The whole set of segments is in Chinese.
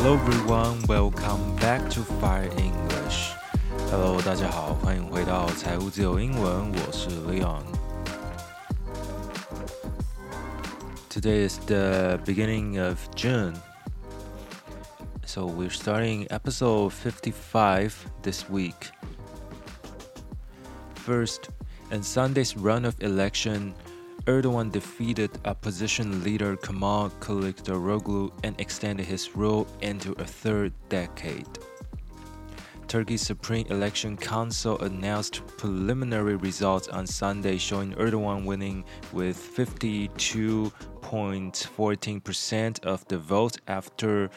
Hello everyone, welcome back to Fire English. Hello，大家好，欢迎回到财务自由英文，我是 Leon。Today is the beginning of June, so we're starting episode 55 this week. First, in Sunday's run of election, Erdogan defeated opposition leader Kemal Kılıçdaroğlu and extended his rule into a third decade. Turkey's Supreme Election Council announced preliminary results on Sunday showing Erdogan winning with 52.14% of the vote after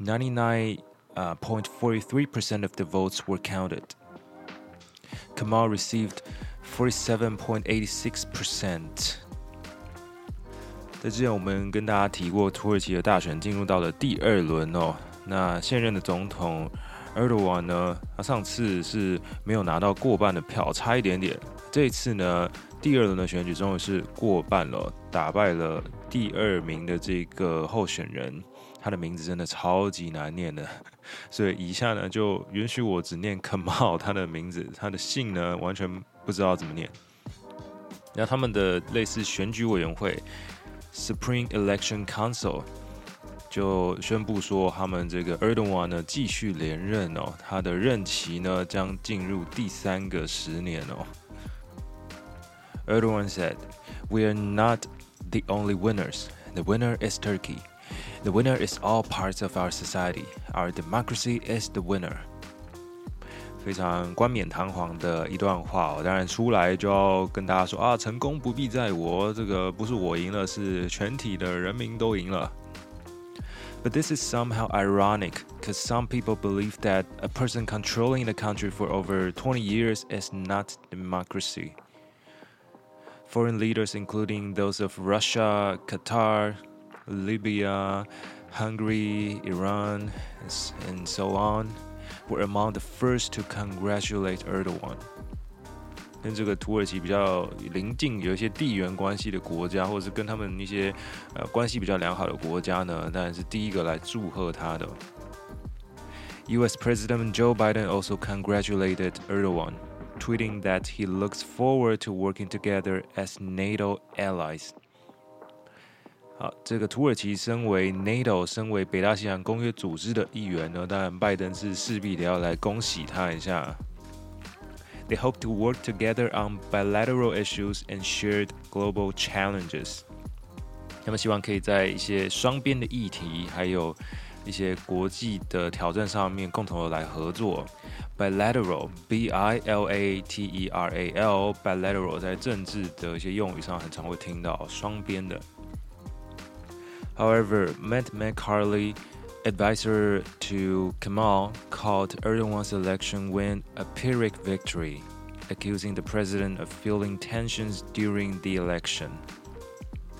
99.43% of the votes were counted. Kemal received 47.86%. 在之前我们跟大家提过，土耳其的大选进入到了第二轮哦。那现任的总统 Erdogan 呢，他上次是没有拿到过半的票，差一点点。这次呢，第二轮的选举终于是过半了，打败了第二名的这个候选人。他的名字真的超级难念的，所以以下呢就允许我只念 Kemal 他的名字，他的姓呢完全不知道怎么念。然后他们的类似选举委员会。Supreme Election Council 就宣布说，他们这个 Erdogan 呢继续连任哦，他的任期呢将进入第三个十年哦。Erdogan said, "We are not the only winners. The winner is Turkey. The winner is all parts of our society. Our democracy is the winner." 非常冠冕堂皇的一段话哦，当然出来就要跟大家说啊，成功不必在我，这个不是我赢了，是全体的人民都赢了。But this is somehow ironic, because some people believe that a person controlling the country for over 20 years is not democracy. Foreign leaders, including those of Russia, Qatar, Libya, Hungary, Iran, and so on. Were among the first to congratulate Erdogan。跟这个土耳其比较邻近，有一些地缘关系的国家，或者是跟他们一些呃关系比较良好的国家呢，当然是第一个来祝贺他的。U.S. President Joe Biden also congratulated Erdogan, tweeting that he looks forward to working together as NATO allies. 好，这个土耳其身为 NATO，身为北大西洋公约组织的一员呢，当然拜登是势必得要来恭喜他一下。They hope to work together on bilateral issues and shared global challenges。他们希望可以在一些双边的议题，还有一些国际的挑战上面共同的来合作。Bilateral，B-I-L-A-T-E-R-A-L，bilateral 在政治的一些用语上很常会听到双边的。However, Matt McCarley, advisor to Kemal, called Erdogan's election win a Pyrrhic victory, accusing the president of feeling tensions during the election.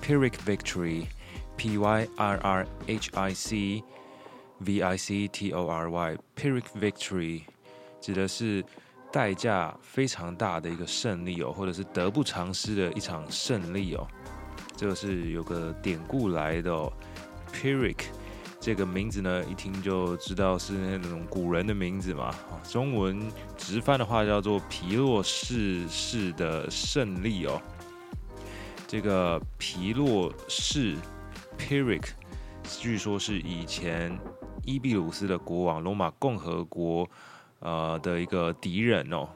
Pyrrhic victory, P-Y-R-R-H-I-C-V-I-C-T-O-R-Y, Pyrrhic victory 指的是代价非常大的一个胜利哦，或者是得不偿失的一场胜利哦。 这个是有个典故来的哦，Pyrrhic 这个名字呢，一听就知道是那种古人的名字嘛。中文直翻的话叫做皮洛士式的胜利哦。这个皮洛士 Pyrrhic 据说是以前伊比鲁斯的国王罗马共和国呃的一个敌人哦。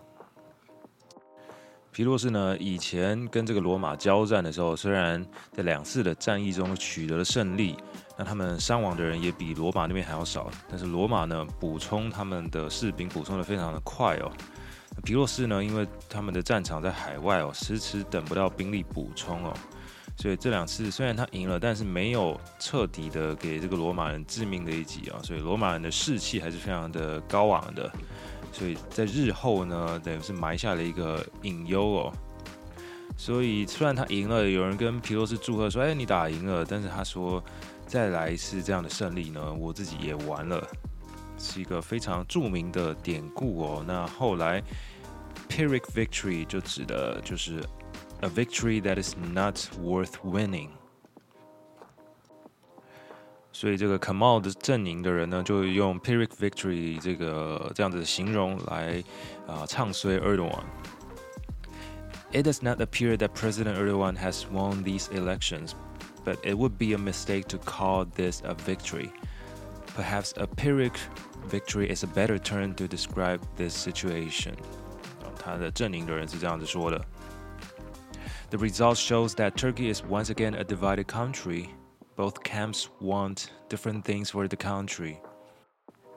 皮洛士呢，以前跟这个罗马交战的时候，虽然在两次的战役中取得了胜利，那他们伤亡的人也比罗马那边还要少。但是罗马呢，补充他们的士兵补充得非常的快哦。皮洛士呢，因为他们的战场在海外哦，迟迟等不到兵力补充哦，所以这两次虽然他赢了，但是没有彻底的给这个罗马人致命的一击啊，所以罗马人的士气还是非常的高昂的。所以在日后呢，等于是埋下了一个隐忧哦。所以虽然他赢了，有人跟皮洛士祝贺说：“哎，你打赢了。”但是他说：“再来一次这样的胜利呢，我自己也完了。”是一个非常著名的典故哦。那后来 Pyrrhic victory 就指的就是 a victory that is not worth winning。所以这个 Kemal 的阵营的人呢，就用 Pyrrhic victory 这个这样子的形容来啊、呃、唱衰 Erdogan。It does not appear that President Erdogan has won these elections, but it would be a mistake to call this a victory. Perhaps a Pyrrhic victory is a better term to describe this situation. 他的阵营的人是这样子说的。The result shows that Turkey is once again a divided country. Both camps want different things for the country.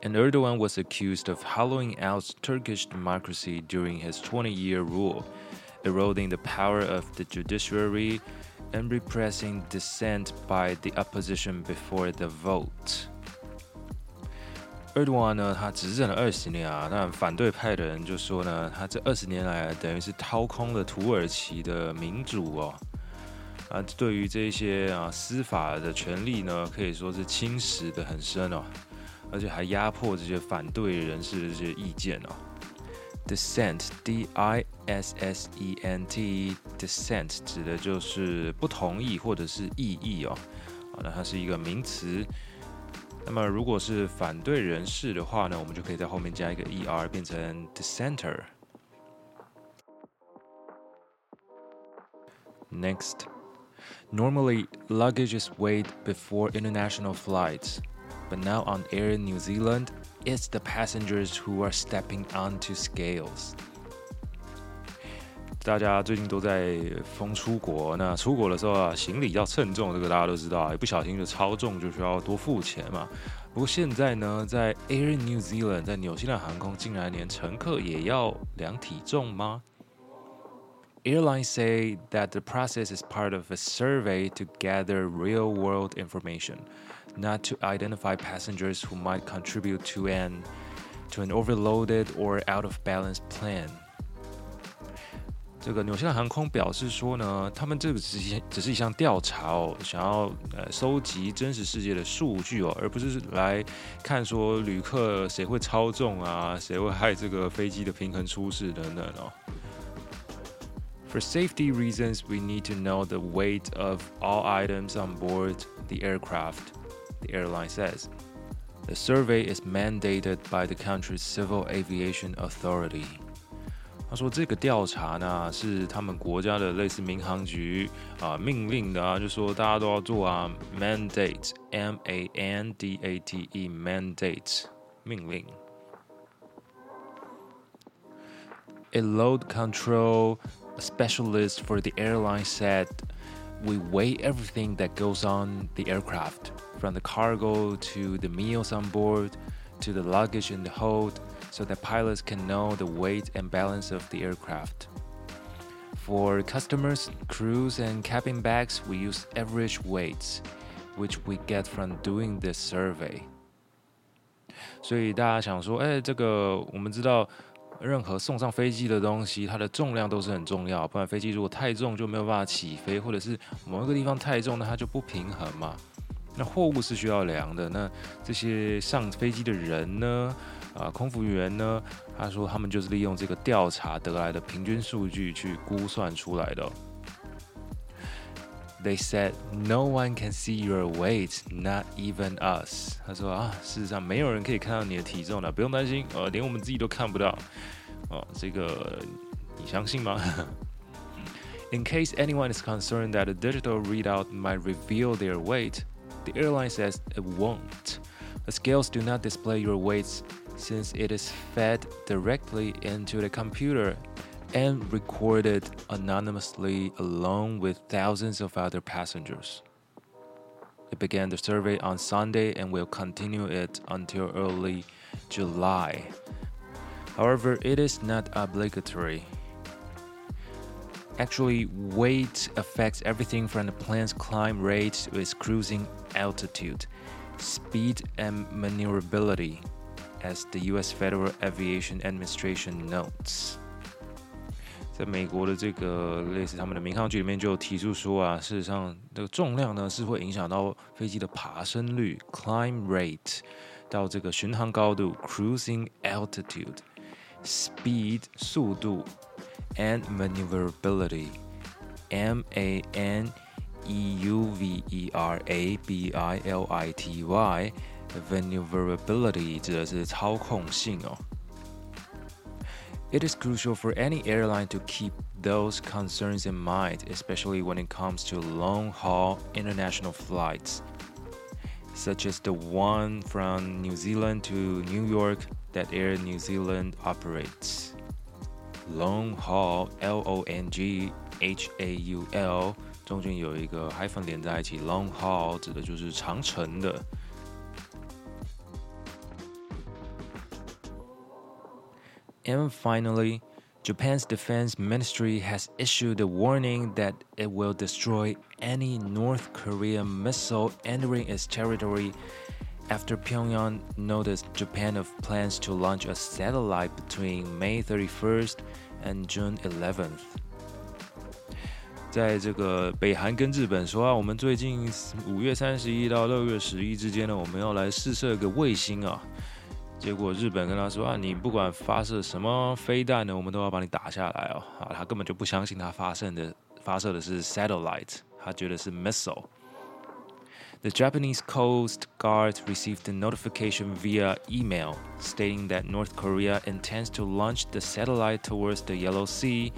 And Erdogan was accused of hollowing out Turkish democracy during his 20 year rule, eroding the power of the judiciary and repressing dissent by the opposition before the vote. 埃多安呢，他执政了二十年啊，那反对派的人就说呢，他这二十年来等于是掏空了土耳其的民主哦， 啊，对于这些啊司法的权利呢，可以说是侵蚀得很深哦，而且还压迫这些反对人士的这些意见哦。Dissent，D-I-S-S-E-N-T，Dissent 指的就是不同意或者是异议哦，啊，那它是一个名词。那么如果是反对人士的话呢，我们就可以在后面加一个 er，变成 dissenter。Next, normally luggage is weighed before international flights, but now on Air New Zealand, it's the passengers who are stepping onto scales. 大家最近都在疯出国，那出国的时候啊，行李要称重，这个大家都知道，一不小心就超重，就需要多付钱嘛。不过现在呢，在 Air New Zealand，在纽西兰航空，竟然连乘客也要量体重吗 ？Airlines say that the process is part of a survey to gather real-world information, not to identify passengers who might contribute to an to an overloaded or out-of-balance plan. 这个纽西兰航空表示说呢，他们这个只是只是一项调查哦，想要呃收集真实世界的数据哦，而不是来看说旅客谁会超重啊，谁会害这个飞机的平衡出事等等哦。 For safety reasons, we need to know the weight of all items on board the aircraft, the airline says. The survey is mandated by the country's civil aviation authority. 他说：“这个调查呢，是他们国家的类似民航局啊命令的啊，就说大家都要做啊，mandate，M-A-N-D-A-T-E，mandate 命令。A load control specialist for the airline said, ‘We weigh everything that goes on the aircraft, from the cargo to the meals on board to the luggage in the hold’。” so that pilots can know the weight and balance of the aircraft. For customers, crews, and cabin bags, we use average weights, which we get from doing this survey. 所以大家想说，哎，这个我们知道， 任何送上飞机的东西，它的重量都是很重要，不然飞机如果太重就没有办法起飞，或者是某一个地方太重，那它就不平衡嘛。那货物是需要量的，那这些上飞机的人呢？啊，空服员呢？他说他们就是利用这个调查得来的平均数据去估算出来的。They said no one can see your weight, not even us。他说啊，事实上没有人可以看到你的体重的，不用担心，呃，连我们自己都看不到。哦，这个你相信吗？In case anyone is concerned that a digital readout might reveal their weight, the airline says it won't. The scales do not display your weights. since it is fed directly into the computer and recorded anonymously along with thousands of other passengers. It began the survey on Sunday and will continue it until early July. However, it is not obligatory. Actually, weight affects everything from the plane's climb rate to its cruising altitude, speed, and maneuverability. As the U.S. Federal Aviation Administration notes，在美国的这个类似他们的民航局里面就有提出说啊，事实上这个重量呢是会影响到飞机的爬升率 （climb rate） 到这个巡航高度 （cruising altitude）、speed 速度 and maneuverability（M A N E U V E R A B I L I T Y。Maneuverability 指的是操控性哦。It is crucial for any airline to keep those concerns in mind, especially when it comes to long-haul international flights, such as the one from New Zealand to New York that Air New Zealand operates. Long haul, L-O-N-G-H-A-U-L，中间有一个 hyphen 连在一起，long haul 指的就是长程的。 And finally, Japan's defense ministry has issued a warning that it will destroy any North Korean missile entering its territory after Pyongyang noticed Japan of plans to launch a satellite between May 31st and June 11th. 在这个北韩跟日本说啊，我们最近五月三十一到六月十一之间呢，我们要来试射一个卫星啊。 结果日本跟他说啊，你不管发射什么飞弹呢，我们都要把你打下来哦。啊，他根本就不相信他发射的发射的是 satellite，他觉得是 missile。The Japanese Coast Guard received a notification via email stating that North Korea intends to launch the satellite towards the Yellow Sea,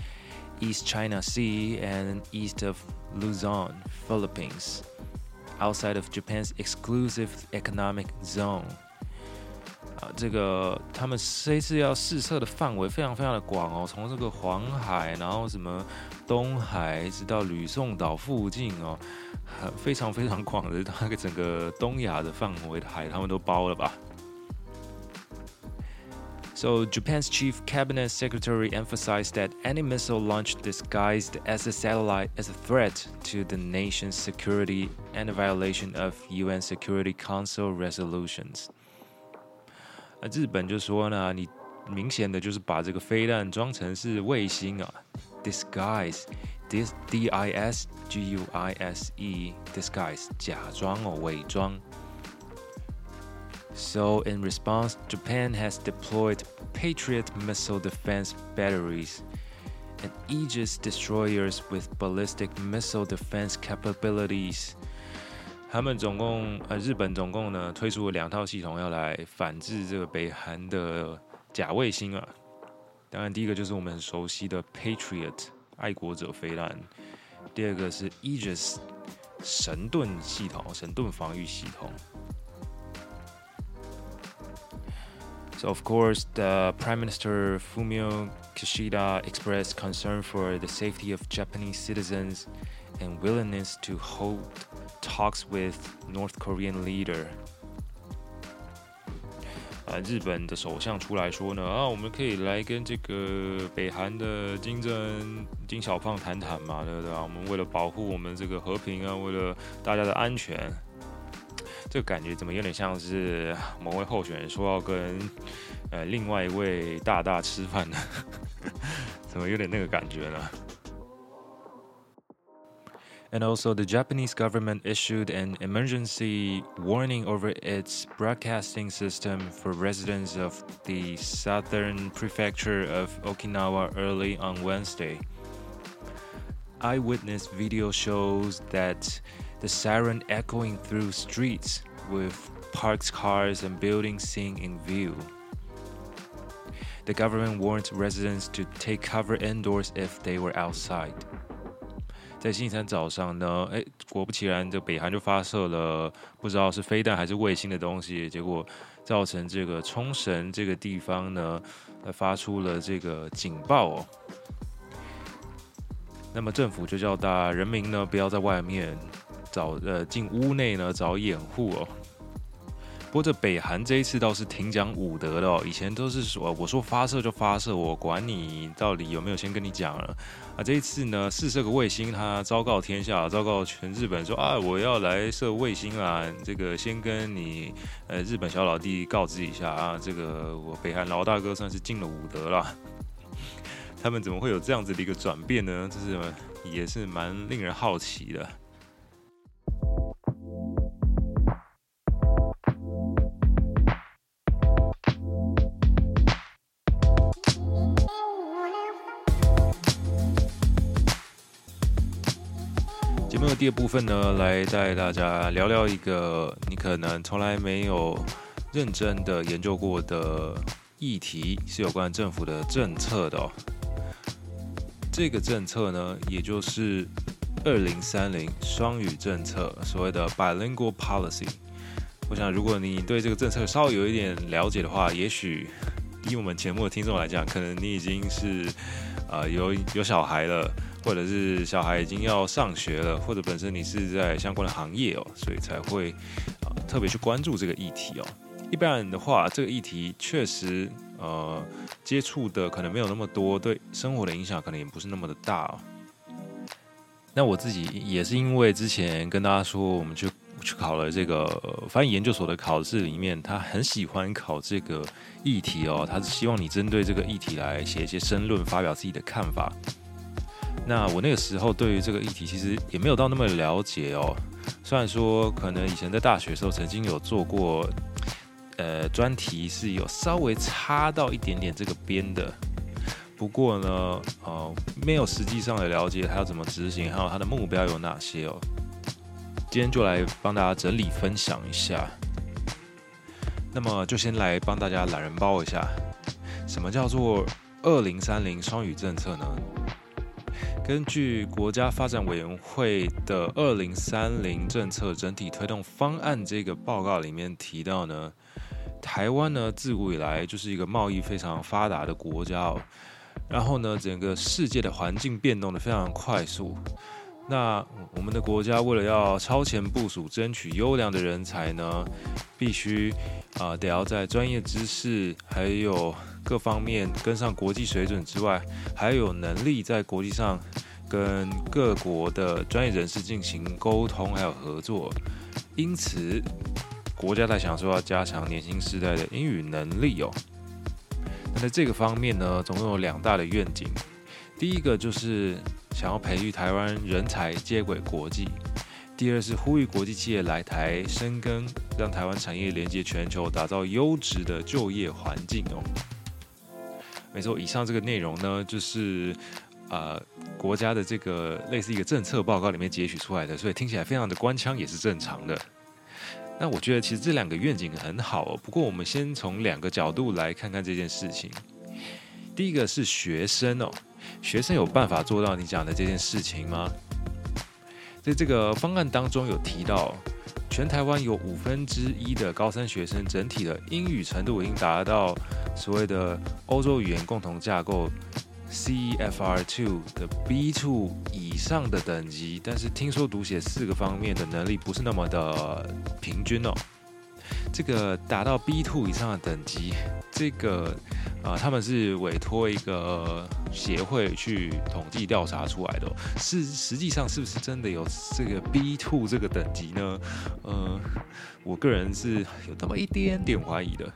East China Sea, and east of Luzon, Philippines, outside of Japan's exclusive economic zone. 这个他们这次要试射的范围非常非常的广哦，从这个黄海，然后什么东海，一直到吕宋岛附近哦，非常非常广的那个整个东亚的范围的海，他们都包了吧。So Japan's chief cabinet secretary emphasized that any missile launch disguised as a satellite is a threat to the nation's security and a violation of UN Security Council resolutions. 日本就说呢，你明显的就是把这个飞弹装成是卫星啊，disguise，dis d i s g u i s e，disguise 假装哦，伪装。So in response, Japan has deployed Patriot missile defense batteries and Aegis destroyers with ballistic missile defense capabilities. 他们总共呃，日本总共呢推出了两套系统，要来反制这个北韩的假卫星啊。当然，第一个就是我们很熟悉的 Patriot 爱国者飞弹，第二个是 Aegis 神盾系统，神盾防御系统。So of course, the Prime Minister Fumio Kishida expressed concern for the safety of Japanese citizens and willingness to hold talks with North Korean leader。啊，日本的首相出来说呢，啊，我们可以来跟这个北韩的金正恩、金小胖谈谈嘛，对不对啊？我们为了保护我们这个和平啊，为了大家的安全，这个感觉怎么有点像是某位候选人说要跟呃另外一位大大吃饭呢？怎么有点那个感觉呢？And also, the Japanese government issued an emergency warning over its broadcasting system for residents of the southern prefecture of Okinawa early on Wednesday. Eyewitness video shows that the siren echoing through streets with parked cars and buildings seen in view. The government warned residents to take cover indoors if they were outside. 在星期三早上呢，哎，果不其然，这北韩就发射了不知道是飞弹还是卫星的东西，结果造成这个冲绳这个地方呢，发出了这个警报哦。那么政府就叫大家人民呢，不要在外面找呃进屋内呢找掩护哦。不过这北韩这一次倒是挺讲武德的哦，以前都是说我说发射就发射，我管你到底有没有先跟你讲了啊。这一次呢，试射个卫星，他昭告天下，昭告全日本说啊，我要来射卫星啊，这个先跟你呃日本小老弟告知一下啊，这个我北韩老大哥算是尽了武德了。他们怎么会有这样子的一个转变呢？这是也是蛮令人好奇的。第二部分呢，来带大家聊聊一个你可能从来没有认真的研究过的议题，是有关政府的政策的哦。这个政策呢，也就是二零三零双语政策，所谓的 bilingual policy。我想，如果你对这个政策稍微有一点了解的话，也许以我们节目的听众来讲，可能你已经是啊、有有小孩了。或者是小孩已经要上学了，或者本身你是在相关的行业哦，所以才会啊特别去关注这个议题哦。一般人的话，这个议题确实呃接触的可能没有那么多，对生活的影响可能也不是那么的大哦。那我自己也是因为之前跟大家说，我们去去考了这个翻译研究所的考试里面，他很喜欢考这个议题哦，他是希望你针对这个议题来写一些申论，发表自己的看法。那我那个时候对于这个议题其实也没有到那么了解哦。虽然说可能以前在大学的时候曾经有做过，呃，专题是有稍微插到一点点这个边的，不过呢，呃，没有实际上的了解它要怎么执行，还有它的目标有哪些哦。今天就来帮大家整理分享一下。那么就先来帮大家懒人包一下，什么叫做二零三零双语政策呢？根据国家发展委员会的《二零三零政策整体推动方案》这个报告里面提到呢，台湾呢自古以来就是一个贸易非常发达的国家哦，然后呢，整个世界的环境变动的非常快速。那我们的国家为了要超前部署，争取优良的人才呢，必须啊、得要在专业知识还有各方面跟上国际水准之外，还有能力在国际上跟各国的专业人士进行沟通还有合作。因此，国家在想说要加强年轻世代的英语能力哦。那在这个方面呢，总共有两大的愿景，第一个就是。想要培育台湾人才接轨国际，第二是呼吁国际企业来台深耕，让台湾产业连接全球，打造优质的就业环境哦。没错，以上这个内容呢，就是呃国家的这个类似一个政策报告里面截取出来的，所以听起来非常的官腔，也是正常的。那我觉得其实这两个愿景很好哦，不过我们先从两个角度来看看这件事情。第一个是学生哦。学生有办法做到你讲的这件事情吗？在这个方案当中有提到，全台湾有五分之一的高三学生整体的英语程度已经达到所谓的欧洲语言共同架构 CEFR2 的 B2 以上的等级，但是听说读写四个方面的能力不是那么的平均哦。这个达到 B two 以上的等级，这个啊、他们是委托一个协会去统计调查出来的、是实际上是不是真的有这个 B two 这个等级呢？呃，我个人是有那么一点点怀疑的。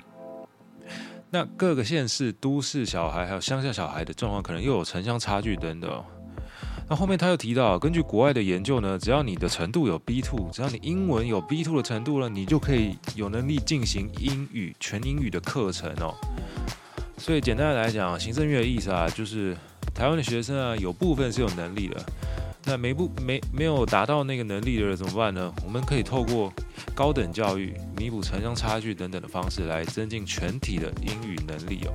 那各个县市、都市小孩还有乡下小孩的状况，可能又有城乡差距等等、那后面他又提到，根据国外的研究呢，只要你的程度有 B2，只要你英文有 B2 的程度了，你就可以有能力进行英语全英语的课程哦。所以简单的来讲，行政院的意思啊，就是台湾的学生啊，有部分是有能力的，那没不没没有达到那个能力的人怎么办呢？我们可以透过高等教育弥补城乡差距等等的方式来增进全体的英语能力哦。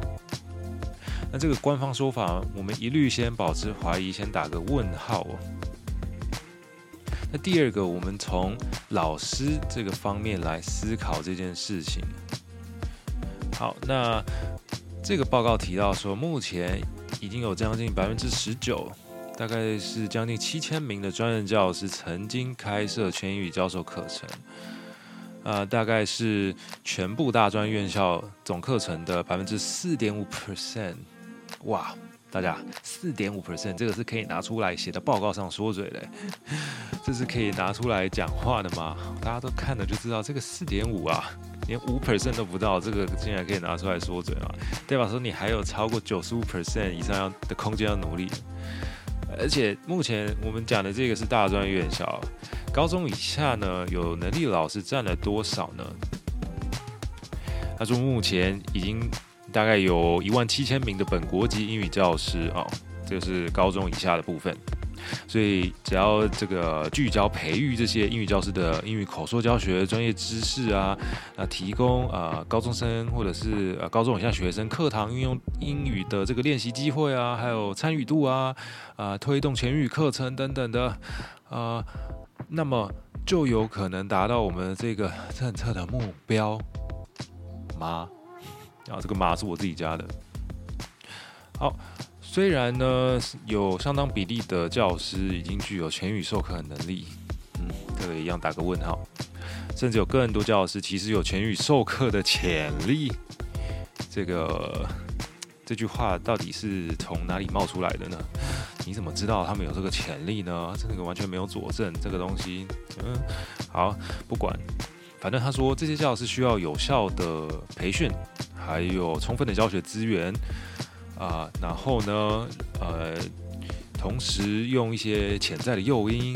那这个官方说法，我们一律先保持怀疑，先打个问号哦。那第二个，我们从老师这个方面来思考这件事情。好，那这个报告提到说，目前已经有将近百分之十九，大概是将近七千名的专任教师曾经开设全英语教授课程，啊，大概是全部大专院校总课程的百分之四点五 percent。哇，大家四点五 percent，这个是可以拿出来写在报告上说嘴的，这是可以拿出来讲话的吗？大家都看了就知道，这个四点五啊，连五 percent 都不到，这个竟然可以拿出来说嘴啊，代表说你还有超过九十五 percent 以上要的空间要努力。而且目前我们讲的这个是大专院校，高中以下呢，有能力老师占了多少呢？他说目前已经。大概有一万七千名的本国籍英语教师啊，这是高中以下的部分。所以只要这个聚焦培育这些英语教师的英语口说教学专业知识啊，那提供啊、高中生或者是呃高中以下学生课堂运用英语的这个练习机会啊，还有参与度啊，啊、推动全语课程等等的，啊、那么就有可能达到我们这个政策的目标吗？啊，这个码是我自己加的。好。虽然呢，有相当比例的教师已经具有全语授课的能力，嗯，这个一样打个问号。甚至有更多教师其实有全语授课的潜力。这个这句话到底是从哪里冒出来的呢？你怎么知道他们有这个潜力呢？这个完全没有佐证，这个东西，嗯，好，不管，反正他说这些教师需要有效的培训，还有充分的教学资源。啊，然后呢，呃，同时用一些潜在的诱因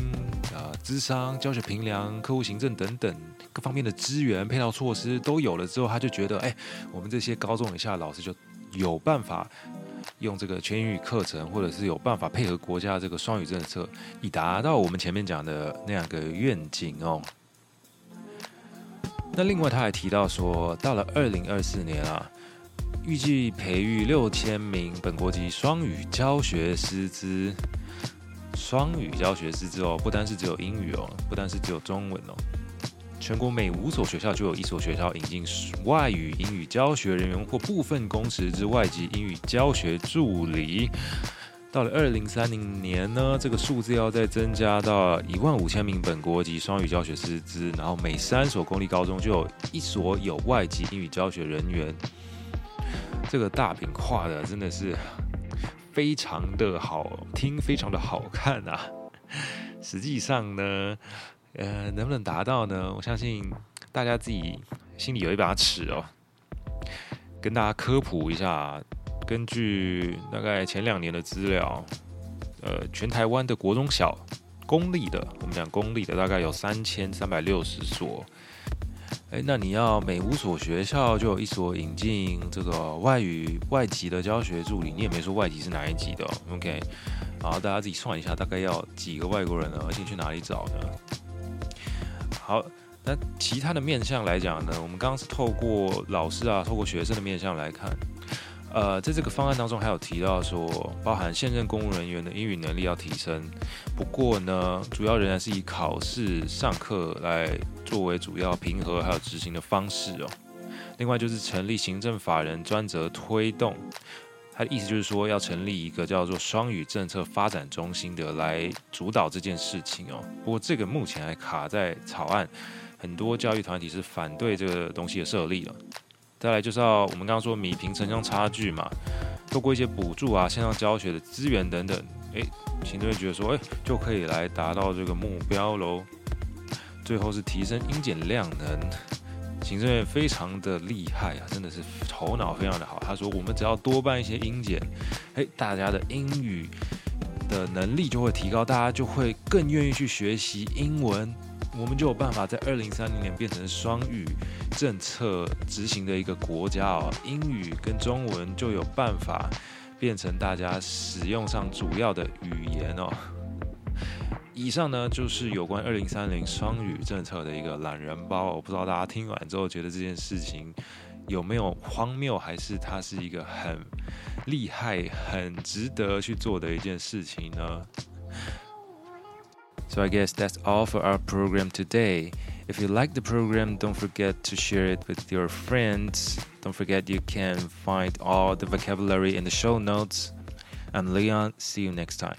啊，咨商、教学评量、客户行政等等各方面的资源配套措施都有了之后，他就觉得，哎，我们这些高中以下的老师就有办法用这个全英语课程，或者是有办法配合国家这个双语政策，以达到我们前面讲的那样个愿景哦。那另外他还提到说，到了二零二四年啊。预计培育六千名本国籍双语教学师资，双语教学师资哦，不单是只有英语哦，不单是只有中文哦，全国每五所学校就有一所学校引进外语英语教学人员或部分工时之外籍英语教学助理。到了二零三零年呢，这个数字要再增加到一万五千名本国籍双语教学师资，然后每三所公立高中就有一所有外籍英语教学人员。这个大饼画的真的是非常的好听，非常的好看啊！实际上呢，呃，能不能达到呢？我相信大家自己心里有一把尺哦。跟大家科普一下，根据大概前两年的资料，呃，全台湾的国中小公立的，我们讲公立的，大概有三千三百六十所。诶，那你要每五所学校就有一所引进这个外语外籍的教学助理，你也没说外籍是哪一级的，OK？然后，大家自己算一下，大概要几个外国人呢？而且去哪里找呢？好，那其他的面向来讲呢，我们刚刚是透过老师啊，透过学生的面向来看。呃，在这个方案当中还有提到说，包含现任公务人员的英语能力要提升，不过呢，主要仍然是以考试上课来作为主要评核还有执行的方式哦。另外就是成立行政法人专责推动，他的意思就是说要成立一个叫做双语政策发展中心的来主导这件事情哦。不过这个目前还卡在草案，很多教育团体是反对这个东西的设立了。再来就是要我们刚刚说弭平城乡差距嘛，透过一些补助啊、线上教学的资源等等，诶，行政院觉得说，诶，就可以来达到这个目标喽。最后是提升英检量能，行政院非常的厉害啊，真的是头脑非常的好。他说，我们只要多办一些英检，诶，大家的英语的能力就会提高，大家就会更愿意去学习英文。我们就有办法在二零三零年变成双语政策执行的一个国家哦，英语跟中文就有办法变成大家使用上主要的语言哦。以上呢就是有关二零三零双语政策的一个懒人包，我不知道大家听完之后觉得这件事情有没有荒谬，还是它是一个很厉害、很值得去做的一件事情呢？So I guess that's all for our program today. If you like the program, don't forget to share it with your friends. Don't forget you can find all the vocabulary in the show notes. I'm Leon. See you next time.